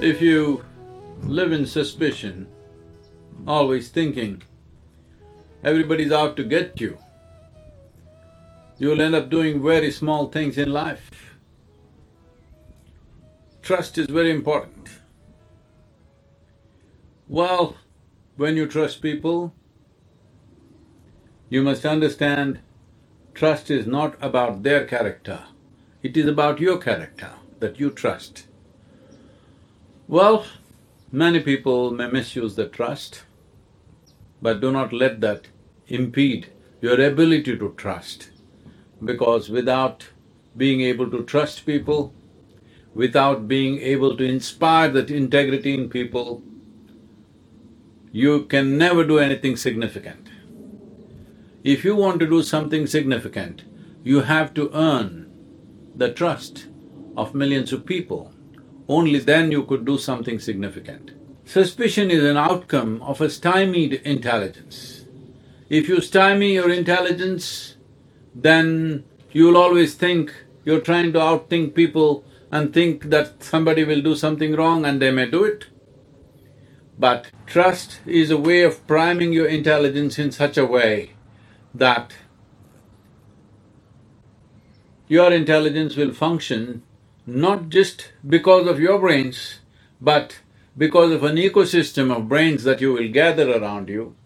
If you live in suspicion, always thinking everybody's out to get you, you'll end up doing very small things in life. Trust is very important. Well, when you trust people, you must understand trust is not about their character, it is about your character that you trust. Well, many people may misuse the trust, but do not let that impede your ability to trust, because without being able to trust people, without being able to inspire that integrity in people, you can never do anything significant. If you want to do something significant, you have to earn the trust of millions of people only then you could do something significant. Suspicion is an outcome of a stymied intelligence. If you stymie your intelligence, then you'll always think you're trying to outthink people and think that somebody will do something wrong and they may do it. But trust is a way of priming your intelligence in such a way that your intelligence will function not just because of your brains, but because of an ecosystem of brains that you will gather around you,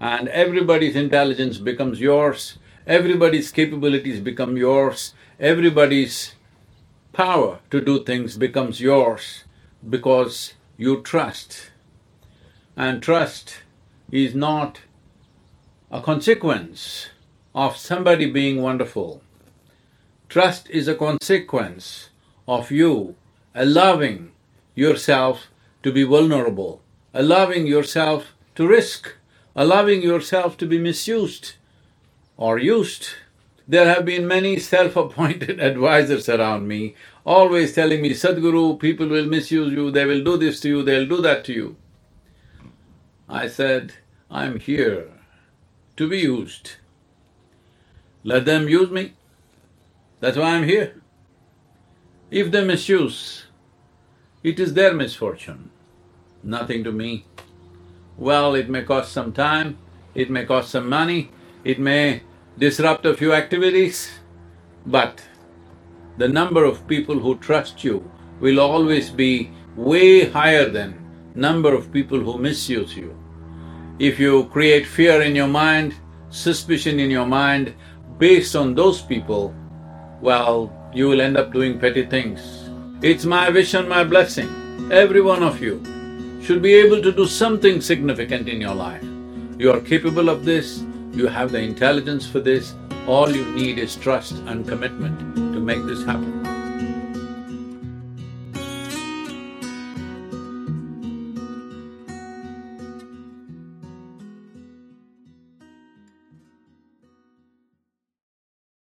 and everybody's intelligence becomes yours, everybody's capabilities become yours, everybody's power to do things becomes yours because you trust. And trust is not a consequence of somebody being wonderful. Trust is a consequence of you allowing yourself to be vulnerable, allowing yourself to risk, allowing yourself to be misused or used. There have been many self-appointed advisors around me, always telling me, Sadhguru, people will misuse you, they will do this to you, they'll do that to you. I said, I'm here to be used. Let them use me. That's why I'm here. If they misuse, it is their misfortune, nothing to me. Well, it may cost some time, it may cost some money, it may disrupt a few activities, but the number of people who trust you will always be way higher than number of people who misuse you. If you create fear in your mind, suspicion in your mind based on those people, well, you will end up doing petty things. It's my wish and my blessing, every one of you should be able to do something significant in your life. You are capable of this, you have the intelligence for this, all you need is trust and commitment to make this happen.